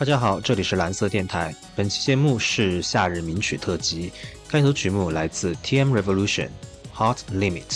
大家好，这里是蓝色电台。本期节目是夏日名曲特辑，开头曲目来自 TM Revolution，《Hot Limit》。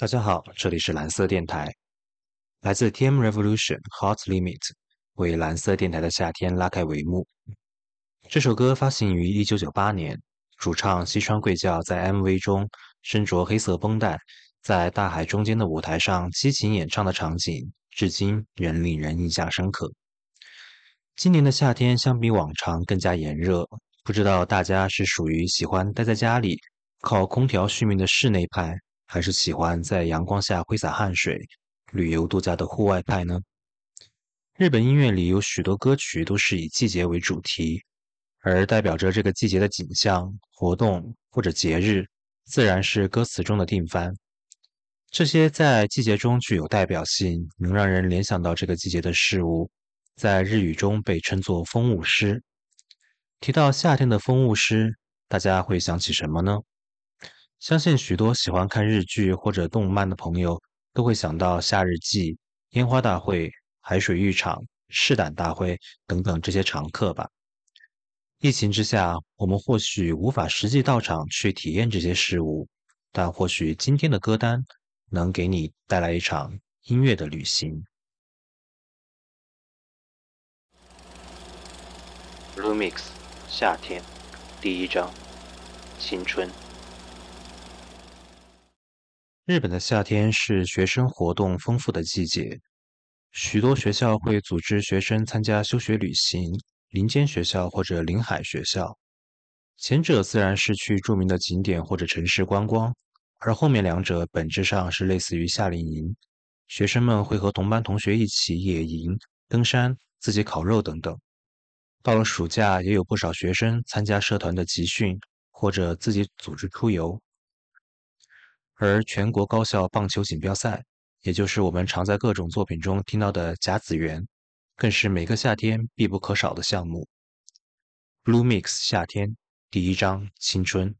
大家好，这里是蓝色电台，来自 TM Revolution Hot Limit 为蓝色电台的夏天拉开帷幕。这首歌发行于1998年，主唱西川贵教在 MV 中身着黑色绷带，在大海中间的舞台上激情演唱的场景，至今仍令人印象深刻。今年的夏天相比往常更加炎热，不知道大家是属于喜欢待在家里靠空调续命的室内派？还是喜欢在阳光下挥洒汗水、旅游度假的户外派呢？日本音乐里有许多歌曲都是以季节为主题，而代表着这个季节的景象、活动或者节日，自然是歌词中的定番。这些在季节中具有代表性、能让人联想到这个季节的事物，在日语中被称作风物诗。提到夏天的风物诗，大家会想起什么呢？相信许多喜欢看日剧或者动漫的朋友都会想到夏日祭、烟花大会、海水浴场、试胆大会等等这些常客吧。疫情之下，我们或许无法实际到场去体验这些事物，但或许今天的歌单能给你带来一场音乐的旅行。Lumix，夏天，第一章。青春。日本的夏天是学生活动丰富的季节，许多学校会组织学生参加休学旅行，林间学校或者临海学校。前者自然是去著名的景点或者城市观光，而后面两者本质上是类似于夏令营，学生们会和同班同学一起野营、登山、自己烤肉等等。到了暑假，也有不少学生参加社团的集训，或者自己组织出游。而全国高校棒球锦标赛，也就是我们常在各种作品中听到的甲子园，更是每个夏天必不可少的项目。Blue Mix 夏天。第一章青春，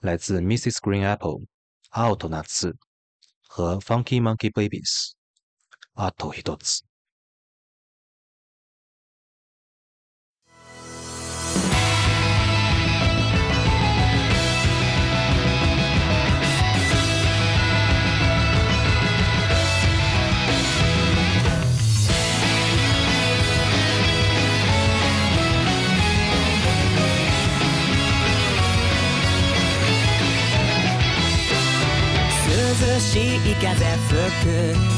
来自 Mrs. Green Apple，阿奥托纳次和 Funky Monkey Babies，阿托伊多 could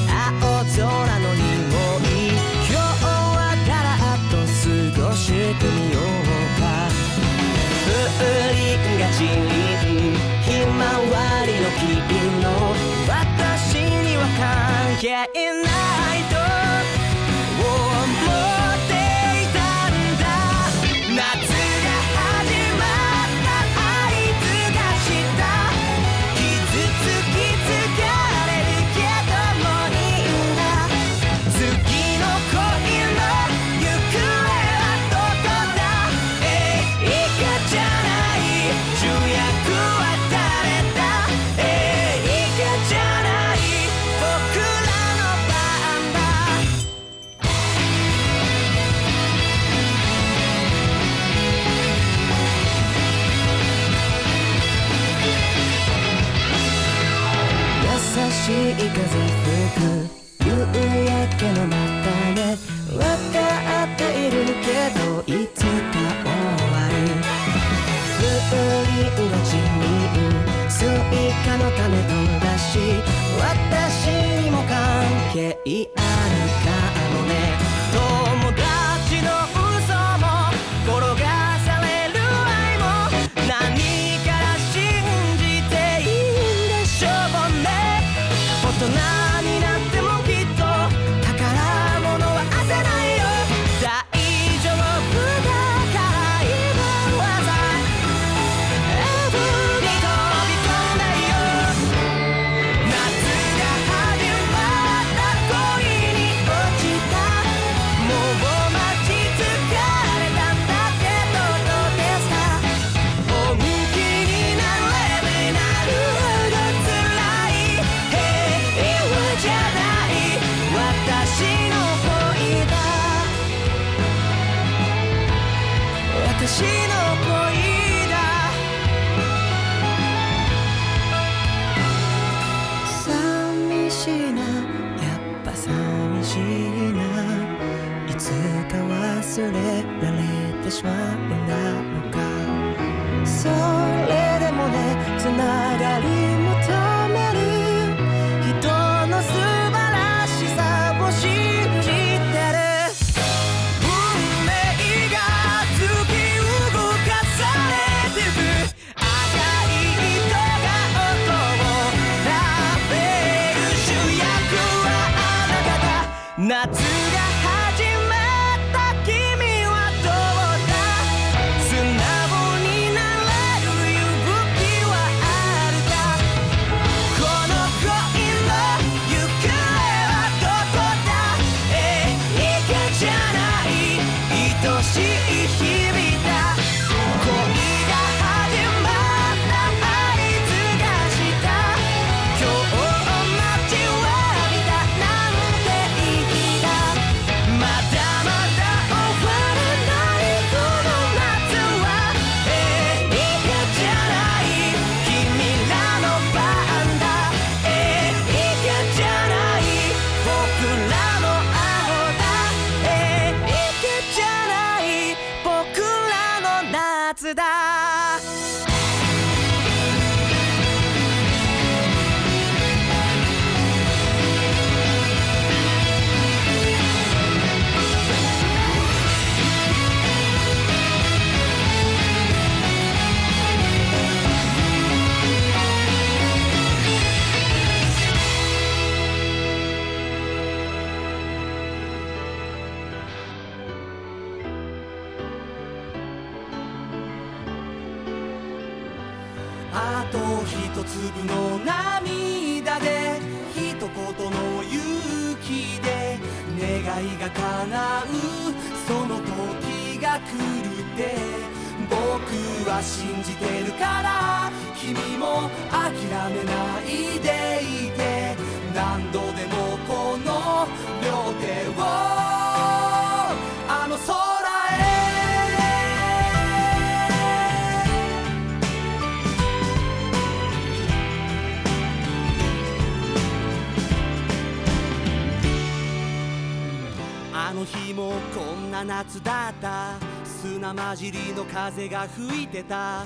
風が吹いてた。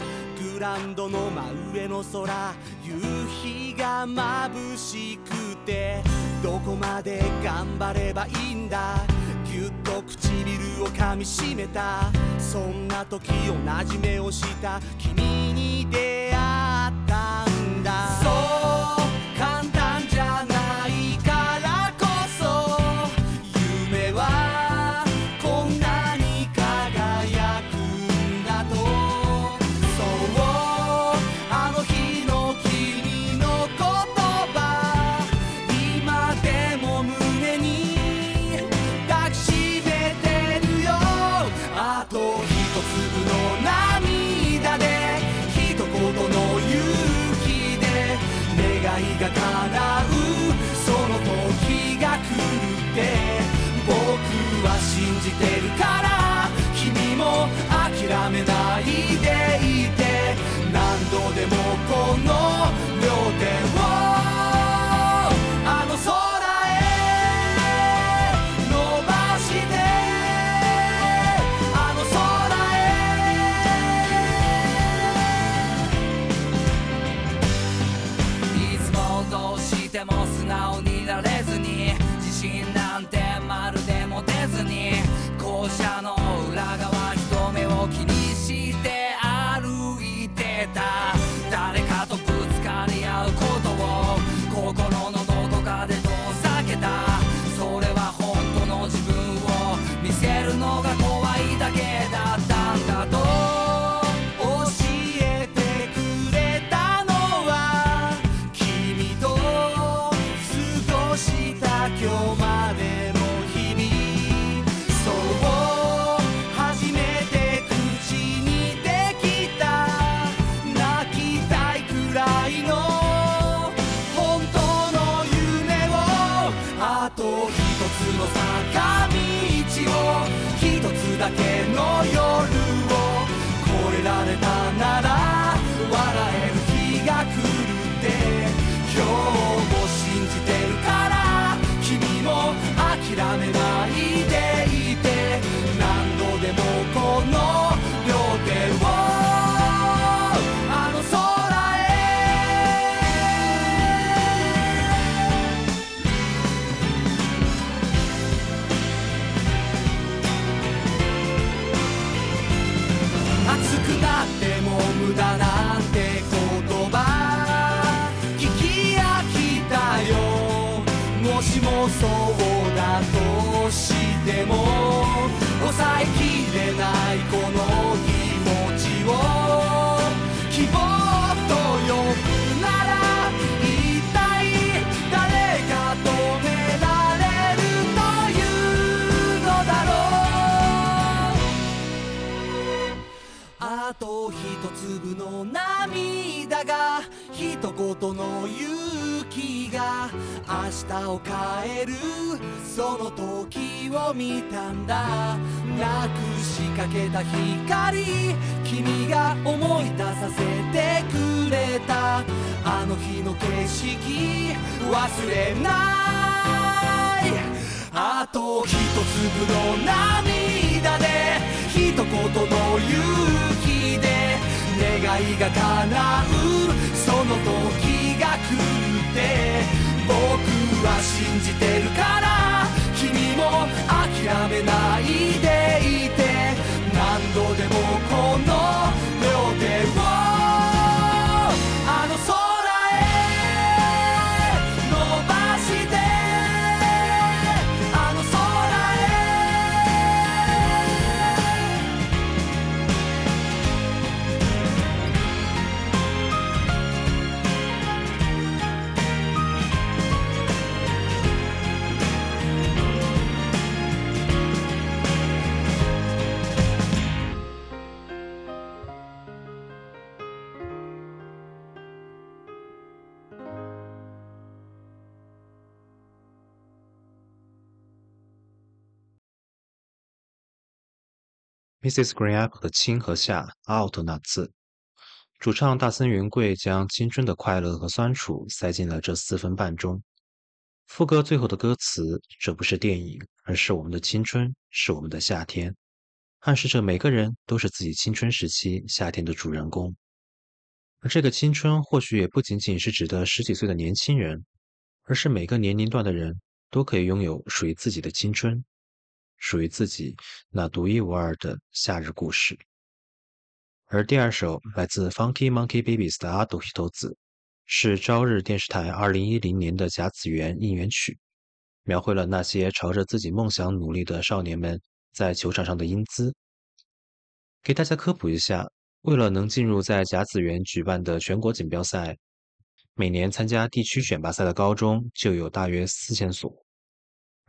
グランドの真上の空。夕日が眩しくて。どこまで頑張ればいいんだ。ぎゅっと唇を噛みしめた。そんな時同じ目をした。君 i cada もしもそうだとしても抑えきれないこの気持ちを希望と呼ぶなら一体誰が止められるというのだろう。あと一粒の涙が一言の勇気が明日を変える。その時を見たんだ。なくしかけた光。君が思い出させてくれた。あの日の景色忘れない。あと一粒の涙で一言の勇気で願いが叶う。その時が来るって僕は信じてるから。君も諦めないでいて。何度でもこの両手を Mrs. Green Apple 的青和夏 out 那次，主唱大森云贵将青春的快乐和酸楚塞进了这四分半钟。副歌最后的歌词：“这不是电影，而是我们的青春，是我们的夏天。”暗示着每个人都是自己青春时期夏天的主人公。而这个青春或许也不仅仅是指的十几岁的年轻人，而是每个年龄段的人都可以拥有属于自己的青春。属于自己那独一无二的夏日故事。而第二首来自 Funky Monkey Babies 的《阿斗西头子》，是朝日电视台2010年的甲子园应援曲，描绘了那些朝着自己梦想努力的少年们在球场上的英姿。给大家科普一下，为了能进入在甲子园举办的全国锦标赛，每年参加地区选拔赛的高中就有大约四千所。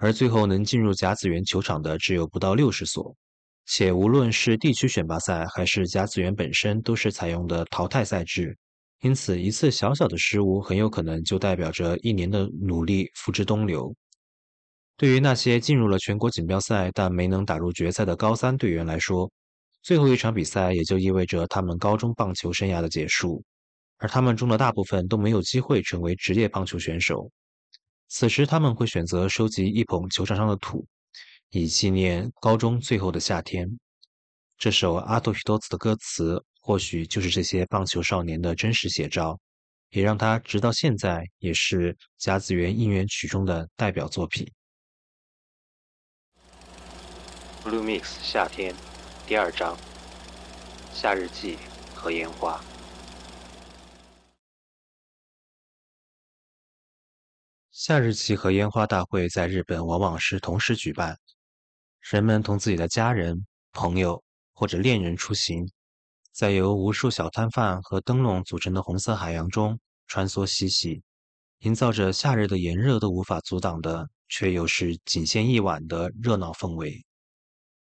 而最后能进入甲子园球场的只有不到六十所，且无论是地区选拔赛还是甲子园本身，都是采用的淘汰赛制，因此一次小小的失误很有可能就代表着一年的努力付之东流。对于那些进入了全国锦标赛但没能打入决赛的高三队员来说，最后一场比赛也就意味着他们高中棒球生涯的结束，而他们中的大部分都没有机会成为职业棒球选手。此时，他们会选择收集一捧球场上的土，以纪念高中最后的夏天。这首《阿多许多子》的歌词，或许就是这些棒球少年的真实写照，也让他直到现在也是甲子园应援曲中的代表作品。Blue Mix 夏天第二章：夏日祭和烟花。夏日祭和烟花大会在日本往往是同时举办，人们同自己的家人、朋友或者恋人出行，在由无数小摊贩和灯笼组成的红色海洋中穿梭嬉戏，营造着夏日的炎热都无法阻挡的，却又是仅限一晚的热闹氛围。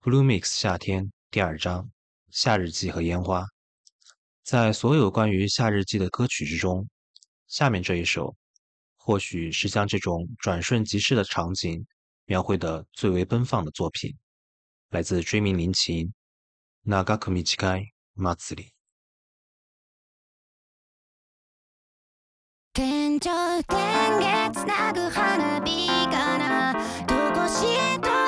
Blue Mix 夏天第二章：夏日祭和烟花。在所有关于夏日祭的歌曲之中，下面这一首。或许是将这种转瞬即逝的场景描绘的最为奔放的作品，来自追名林琴《長く短い祭り》。天井天月つなぐ花火かなどこしへと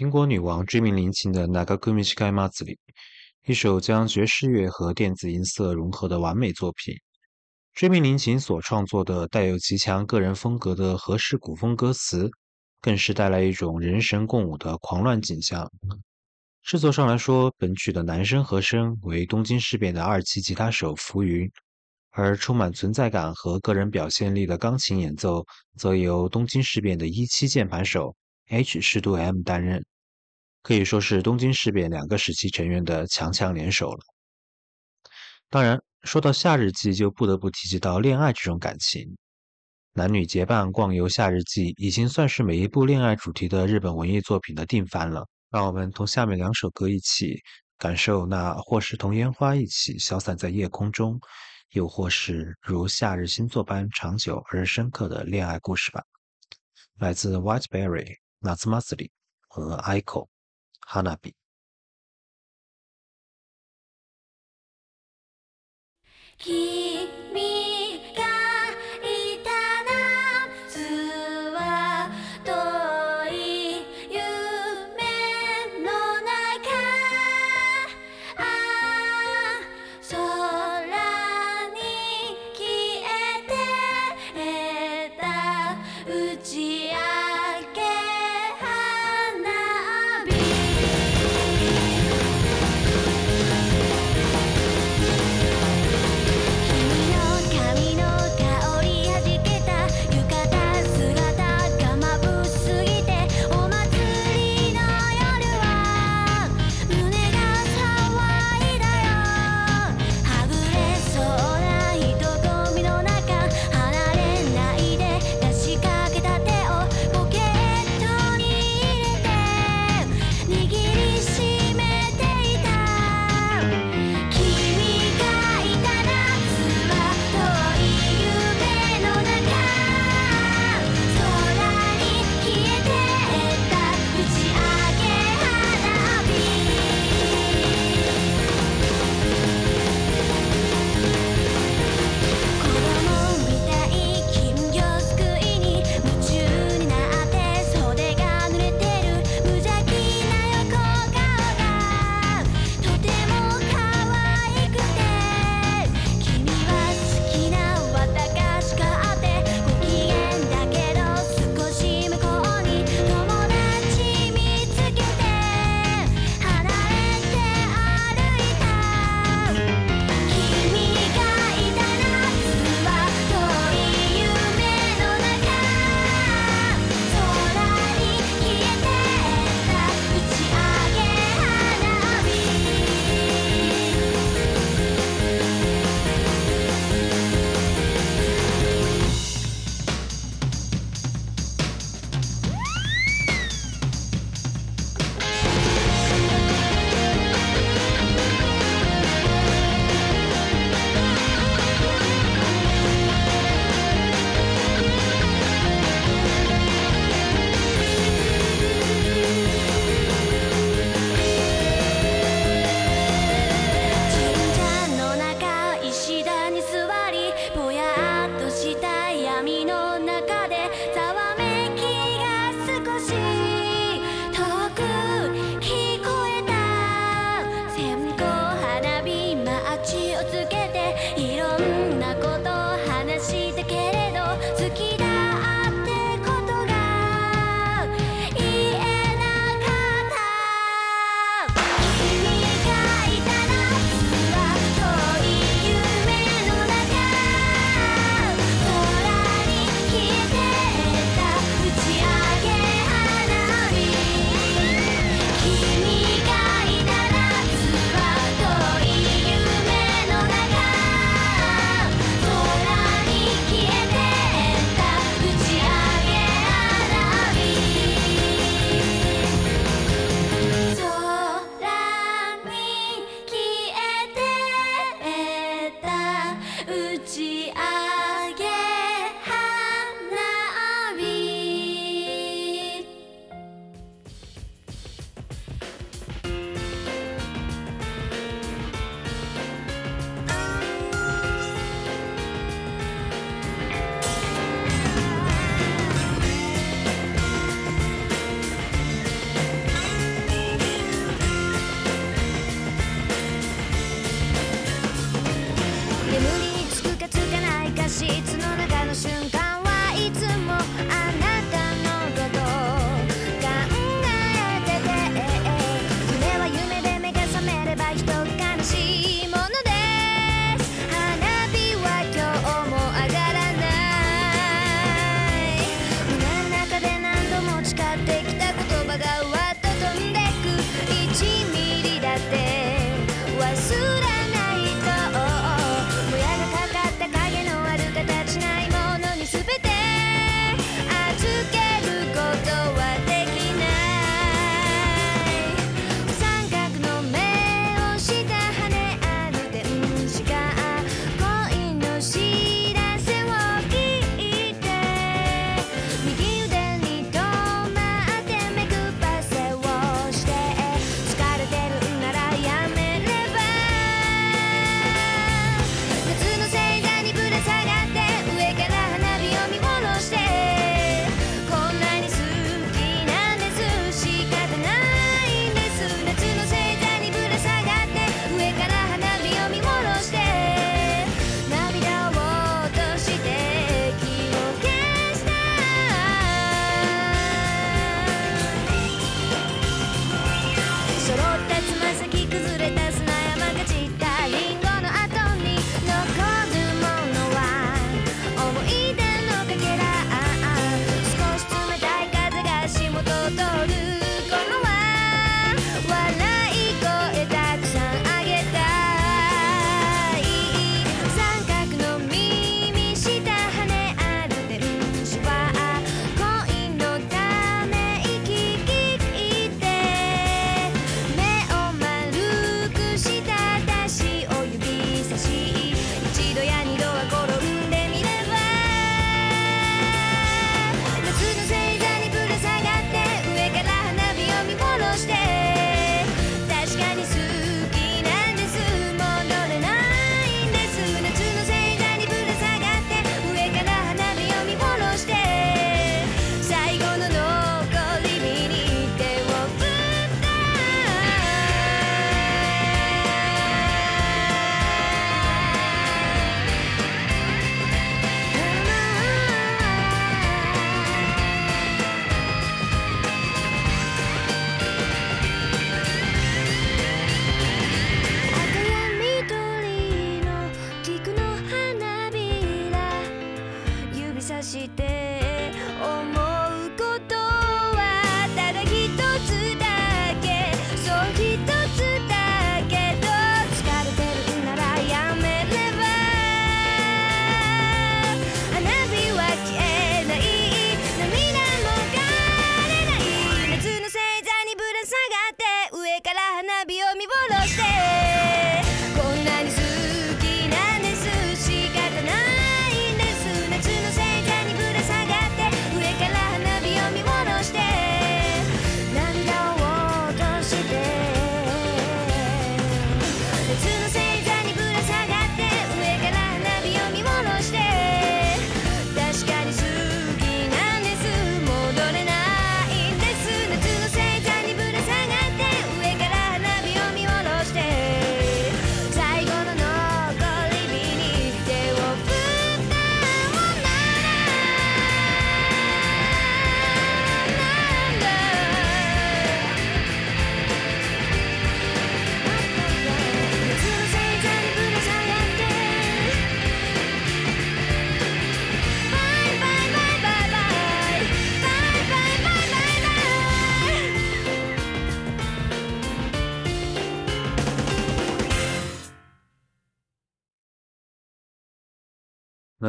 苹果女王追名林琴的《Nagakumi Shikai Matsuri》，一首将爵士乐和电子音色融合的完美作品。追名林琴所创作的带有极强个人风格的和式古风歌词，更是带来一种人神共舞的狂乱景象。制作上来说，本曲的男声和声为东京事变的二期吉他手浮云，而充满存在感和个人表现力的钢琴演奏，则由东京事变的一期键盘手 H 适度 M 担任，可以说是东京事变两个时期成员的强强联手了。当然，说到夏日祭，就不得不提及到恋爱这种感情。男女结伴逛游夏日祭，已经算是每一部恋爱主题的日本文艺作品的定番了。让我们同下面两首歌一起感受那或是同烟花一起消散在夜空中，又或是如夏日星座般长久而深刻的恋爱故事吧。来自 Whiteberry、夏祭り和 Aiko、花火。君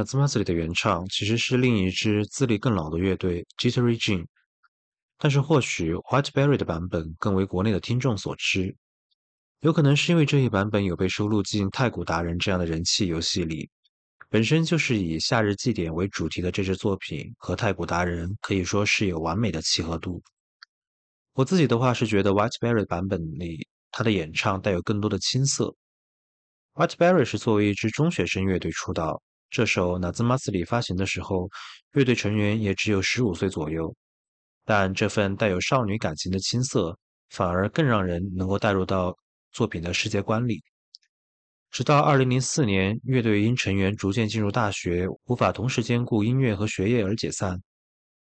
那 z m a s l y 的原唱其实是另一支资历更老的乐队 Jittery Jean，但是或许 Whiteberry 的版本更为国内的听众所知，有可能是因为这一版本有被收录进《太鼓达人》这样的人气游戏里。本身就是以夏日祭典为主题的这支作品和《太鼓达人》可以说是有完美的契合度。我自己的话是觉得 Whiteberry 版本里他的演唱带有更多的青涩。Whiteberry 是作为一支中学生乐队出道。这首《n a z m a s l y 发行的时候，乐队成员也只有十五岁左右，但这份带有少女感情的青涩，反而更让人能够带入到作品的世界观里。直到二零零四年，乐队因成员逐渐进入大学，无法同时兼顾音乐和学业而解散。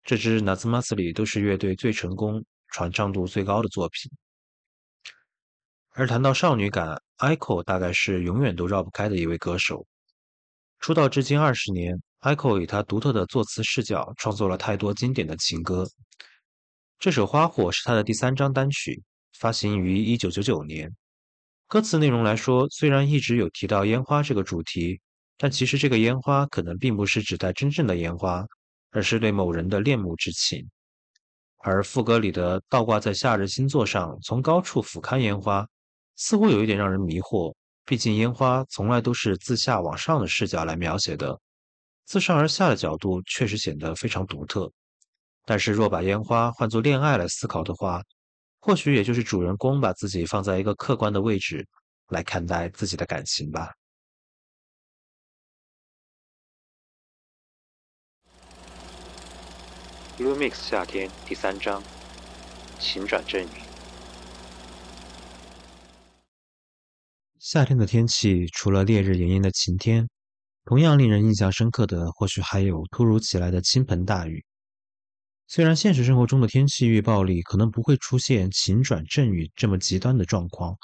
这支《n a z m a s l y 都是乐队最成功、传唱度最高的作品。而谈到少女感，Ico 大概是永远都绕不开的一位歌手。出道至今二十年，Echo 以他独特的作词视角创作了太多经典的情歌。这首《花火》是他的第三张单曲，发行于一九九九年。歌词内容来说，虽然一直有提到烟花这个主题，但其实这个烟花可能并不是指代真正的烟花，而是对某人的恋慕之情。而副歌里的“倒挂在夏日星座上，从高处俯瞰烟花”，似乎有一点让人迷惑。毕竟烟花从来都是自下往上的视角来描写的，自上而下的角度确实显得非常独特。但是若把烟花换作恋爱来思考的话，或许也就是主人公把自己放在一个客观的位置来看待自己的感情吧。Blue Mix 夏天第三章，晴转阵雨。夏天的天气，除了烈日炎炎的晴天，同样令人印象深刻的，或许还有突如其来的倾盆大雨。虽然现实生活中的天气预报里可能不会出现晴转阵雨这么极端的状况，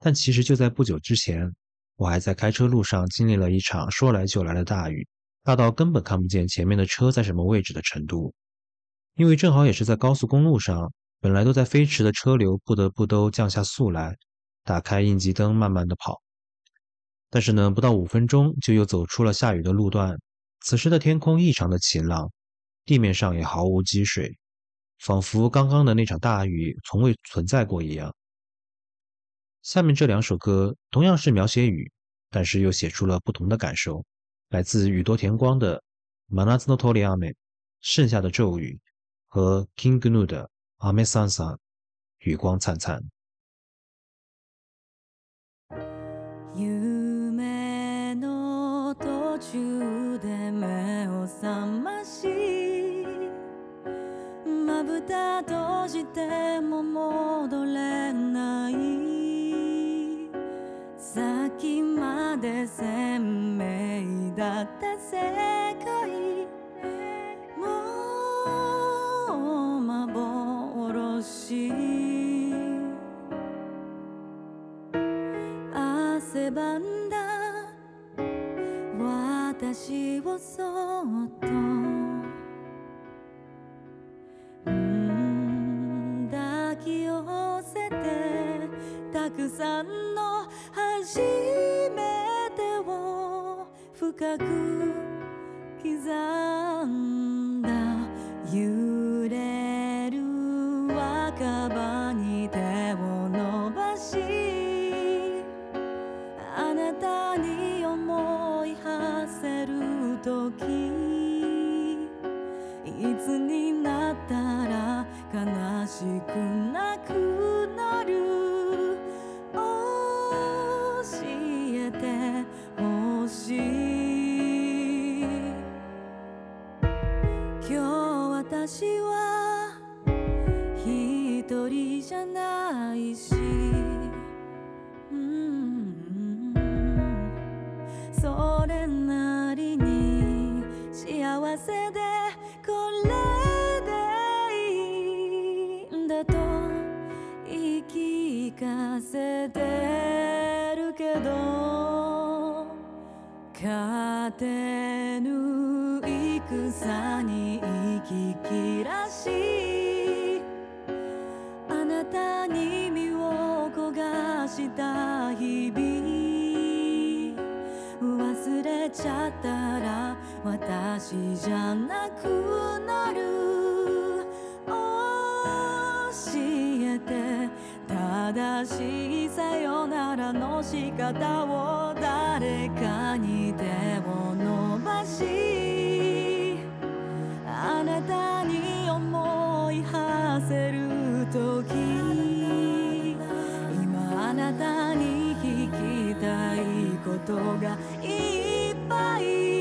但其实就在不久之前，我还在开车路上经历了一场说来就来的大雨，大到根本看不见前面的车在什么位置的程度。因为正好也是在高速公路上，本来都在飞驰的车流不得不都降下速来。打开应急灯，慢慢的跑。但是呢，不到五分钟就又走出了下雨的路段。此时的天空异常的晴朗，地面上也毫无积水，仿佛刚刚的那场大雨从未存在过一样。下面这两首歌同样是描写雨，但是又写出了不同的感受。来自宇多田光的《m a n a z no Toriame》剩下的骤雨和 King Gnu 的《Ame Sansa》雨光灿灿。覚ましまぶた閉じても戻れない。さっきまで鮮明だった世界。もう幻汗ばんだ私をそっと抱き寄せてたくさんの初めてを深く刻んだ揺れ時いつになったら悲しくなくなる。教えてほしい。今日私は一人じゃないし。てぬ戦に息切らしあなたに身を焦がした日々忘れちゃったら私じゃなくなる教えて正しいさよならの仕方を誰かに手をあなたに思い馳せる時今あなたに聞きたいことがいっぱい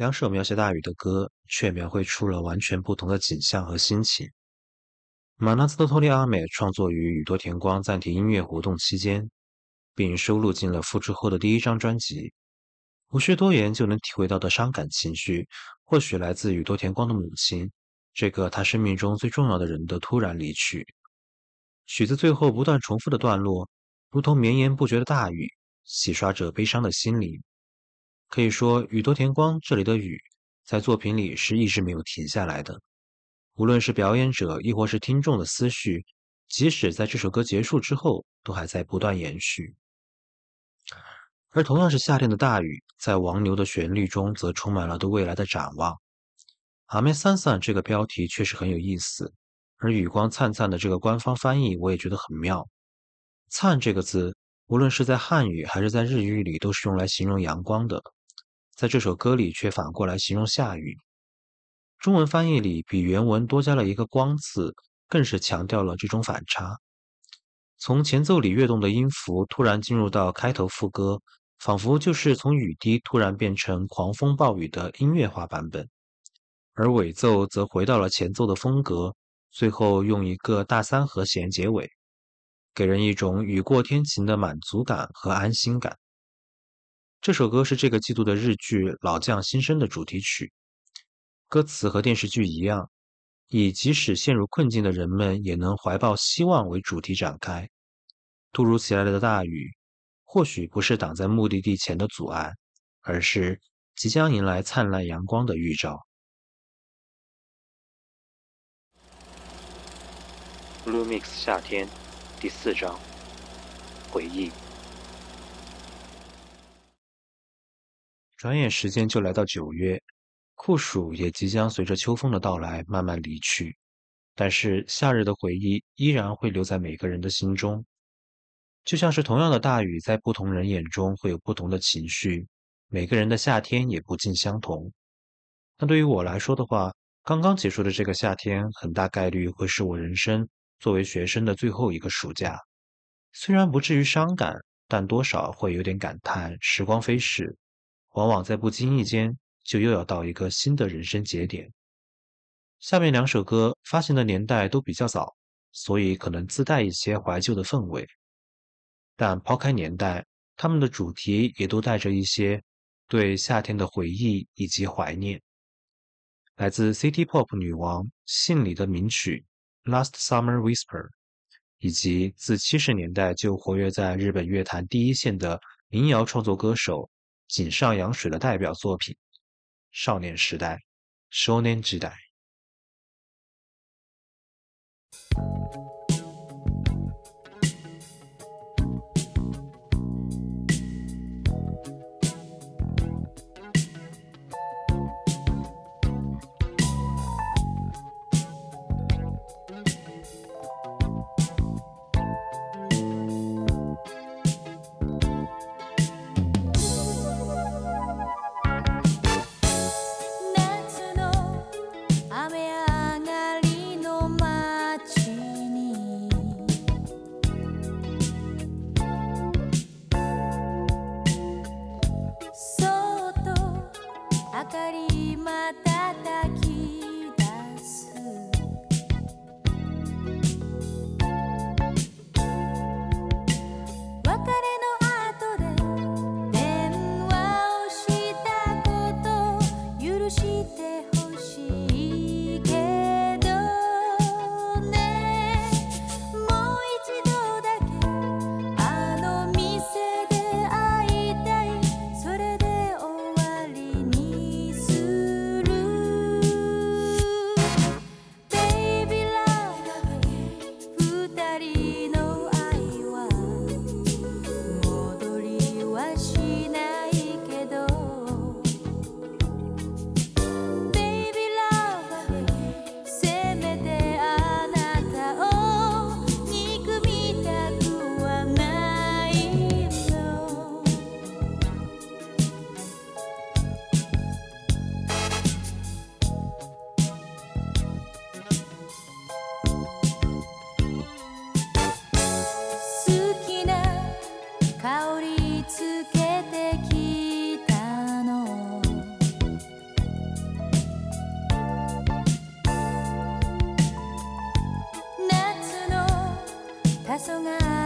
两首描写大雨的歌，却描绘出了完全不同的景象和心情。马纳兹的托利阿美创作于宇多田光暂停音乐活动期间，并收录进了复出后的第一张专辑。无需多言就能体会到的伤感情绪，或许来自宇多田光的母亲，这个他生命中最重要的人的突然离去。曲子最后不断重复的段落，如同绵延不绝的大雨，洗刷着悲伤的心灵。可以说，宇多田光这里的雨，在作品里是一直没有停下来的。无论是表演者，亦或是听众的思绪，即使在这首歌结束之后，都还在不断延续。而同样是夏天的大雨，在王牛的旋律中，则充满了对未来的展望。阿妹三三这个标题确实很有意思，而雨光灿灿的这个官方翻译，我也觉得很妙。灿这个字，无论是在汉语还是在日语里，都是用来形容阳光的。在这首歌里却反过来形容下雨。中文翻译里比原文多加了一个“光”字，更是强调了这种反差。从前奏里跃动的音符突然进入到开头副歌，仿佛就是从雨滴突然变成狂风暴雨的音乐化版本；而尾奏则回到了前奏的风格，最后用一个大三和弦结尾，给人一种雨过天晴的满足感和安心感。这首歌是这个季度的日剧《老将新生》的主题曲，歌词和电视剧一样，以即使陷入困境的人们也能怀抱希望为主题展开。突如其来的大雨，或许不是挡在目的地前的阻碍，而是即将迎来灿烂阳光的预兆。Blue Mix 夏天第四章回忆。转眼时间就来到九月，酷暑也即将随着秋风的到来慢慢离去，但是夏日的回忆依然会留在每个人的心中。就像是同样的大雨，在不同人眼中会有不同的情绪，每个人的夏天也不尽相同。那对于我来说的话，刚刚结束的这个夏天，很大概率会是我人生作为学生的最后一个暑假。虽然不至于伤感，但多少会有点感叹时光飞逝。往往在不经意间，就又要到一个新的人生节点。下面两首歌发行的年代都比较早，所以可能自带一些怀旧的氛围。但抛开年代，他们的主题也都带着一些对夏天的回忆以及怀念。来自 City Pop 女王信里的名曲《Last Summer Whisper》，以及自七十年代就活跃在日本乐坛第一线的民谣创作歌手。井上洋水的代表作品《少年时代》少年时代）。黄昏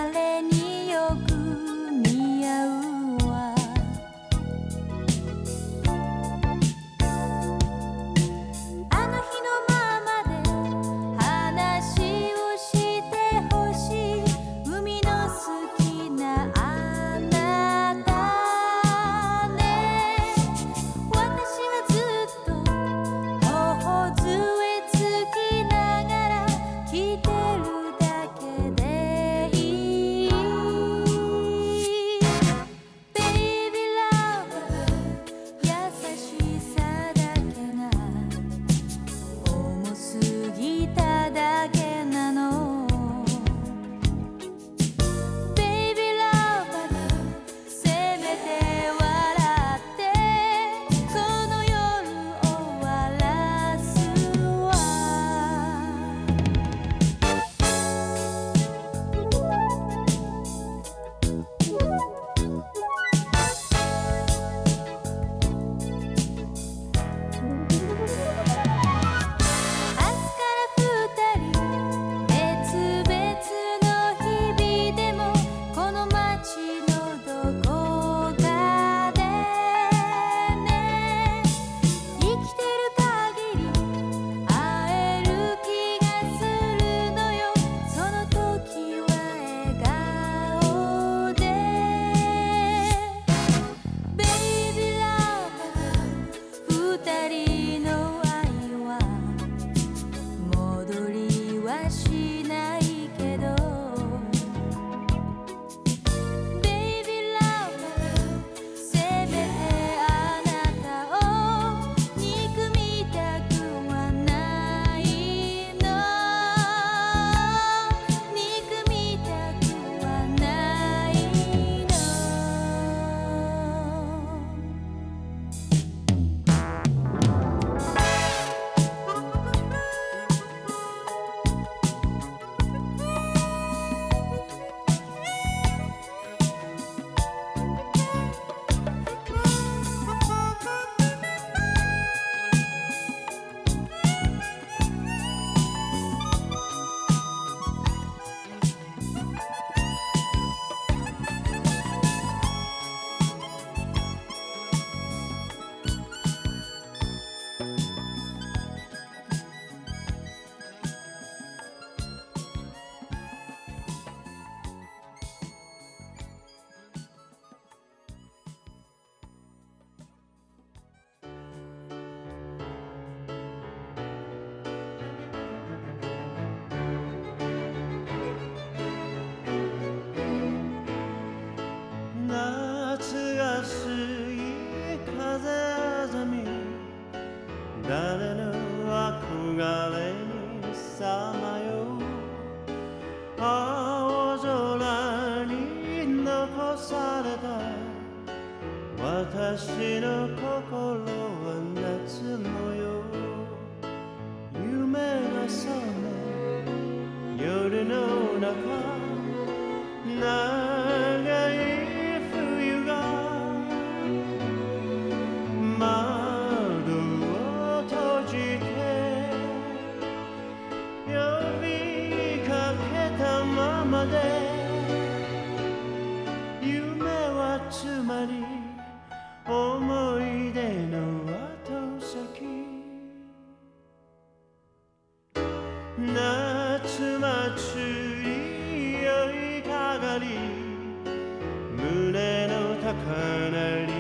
かなり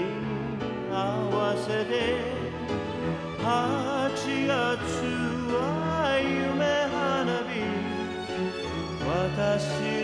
合わせて8月は夢花火。私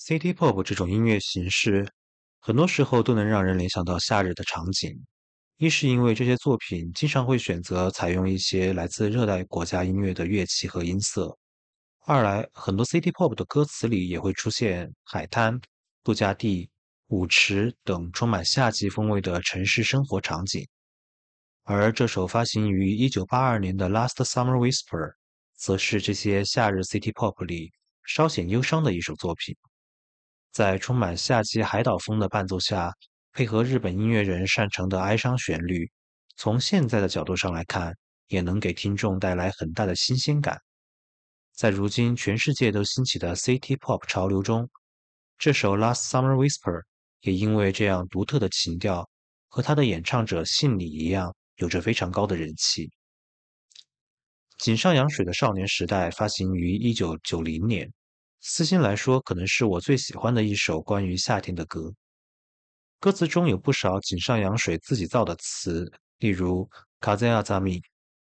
，City Pop 这种音乐形式，很多时候都能让人联想到夏日的场景。一是因为这些作品经常会选择采用一些来自热带国家音乐的乐器和音色；二来，很多 City Pop 的歌词里也会出现海滩、度假地、舞池等充满夏季风味的城市生活场景。而这首发行于1982年的《Last Summer Whisper》，则是这些夏日 City Pop 里稍显忧伤的一首作品。在充满夏季海岛风的伴奏下，配合日本音乐人擅长的哀伤旋律，从现在的角度上来看，也能给听众带来很大的新鲜感。在如今全世界都兴起的 City Pop 潮流中，这首《Last Summer Whisper》也因为这样独特的情调和他的演唱者信里一样，有着非常高的人气。井上洋水的《少年时代》发行于1990年。私心来说，可能是我最喜欢的一首关于夏天的歌。歌词中有不少井上洋水自己造的词，例如“卡在阿扎米”、“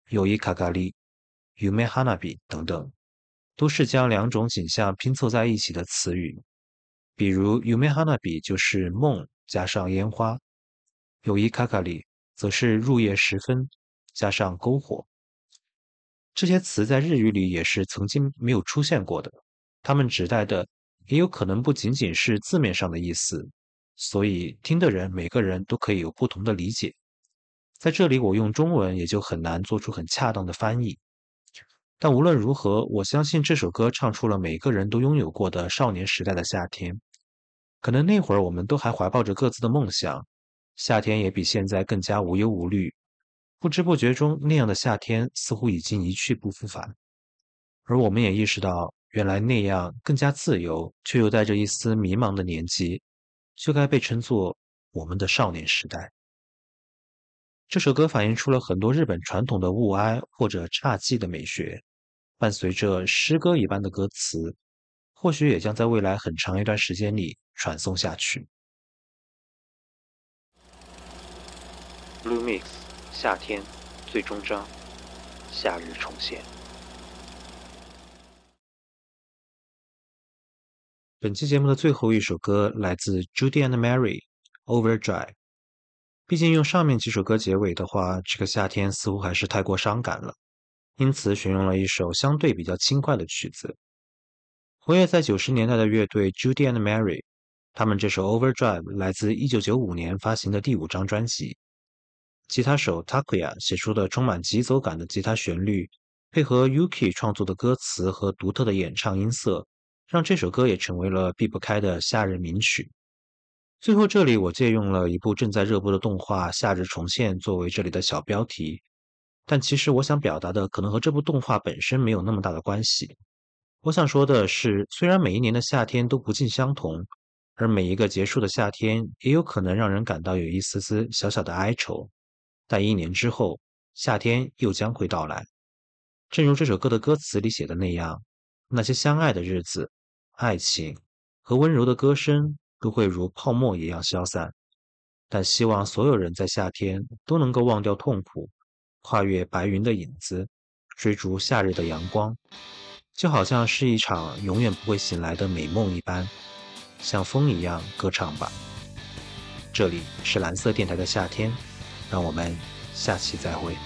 友谊卡卡利”、“ユメハナビ”等等，都是将两种景象拼凑在一起的词语。比如“ユメハナビ”就是梦加上烟花，“友谊卡卡利”则是入夜时分加上篝火。这些词在日语里也是曾经没有出现过的。 他们指代的也有可能不仅仅是字面上的意思，所以听的人每个人都可以有不同的理解。在这里，我用中文也就很难做出很恰当的翻译。但无论如何，我相信这首歌唱出了每个人都拥有过的少年时代的夏天。可能那会儿我们都还怀抱着各自的梦想，夏天也比现在更加无忧无虑。不知不觉中，那样的夏天似乎已经一去不复返。而我们也意识到。原来那样更加自由，却又带着一丝迷茫的年纪，就该被称作我们的少年时代。这首歌反映出了很多日本传统的物哀或者侘寂的美学，伴随着诗歌一般的歌词，或许也将在未来很长一段时间里传颂下去。Blue Mix，夏天，最终章，夏日重现。本期节目的最后一首歌来自 Judy and Mary，《Overdrive》。毕竟用上面几首歌结尾的话，这个夏天似乎还是太过伤感了，因此选用了一首相对比较轻快的曲子。活跃在九十年代的乐队 Judy and Mary，他们这首《Overdrive》来自一九九五年发行的第五张专辑。吉他手 Takuya 写出的充满疾走感的吉他旋律，配合 Yuki 创作的歌词和独特的演唱音色。让这首歌也成为了避不开的夏日名曲。最后，这里我借用了一部正在热播的动画《夏日重现》作为这里的小标题，但其实我想表达的可能和这部动画本身没有那么大的关系。我想说的是，虽然每一年的夏天都不尽相同，而每一个结束的夏天也有可能让人感到有一丝丝小小的哀愁，但一年之后，夏天又将会到来。正如这首歌的歌词里写的那样，那些相爱的日子。爱情和温柔的歌声都会如泡沫一样消散，但希望所有人在夏天都能够忘掉痛苦，跨越白云的影子，追逐夏日的阳光，就好像是一场永远不会醒来的美梦一般，像风一样歌唱吧。这里是蓝色电台的夏天，让我们下期再会。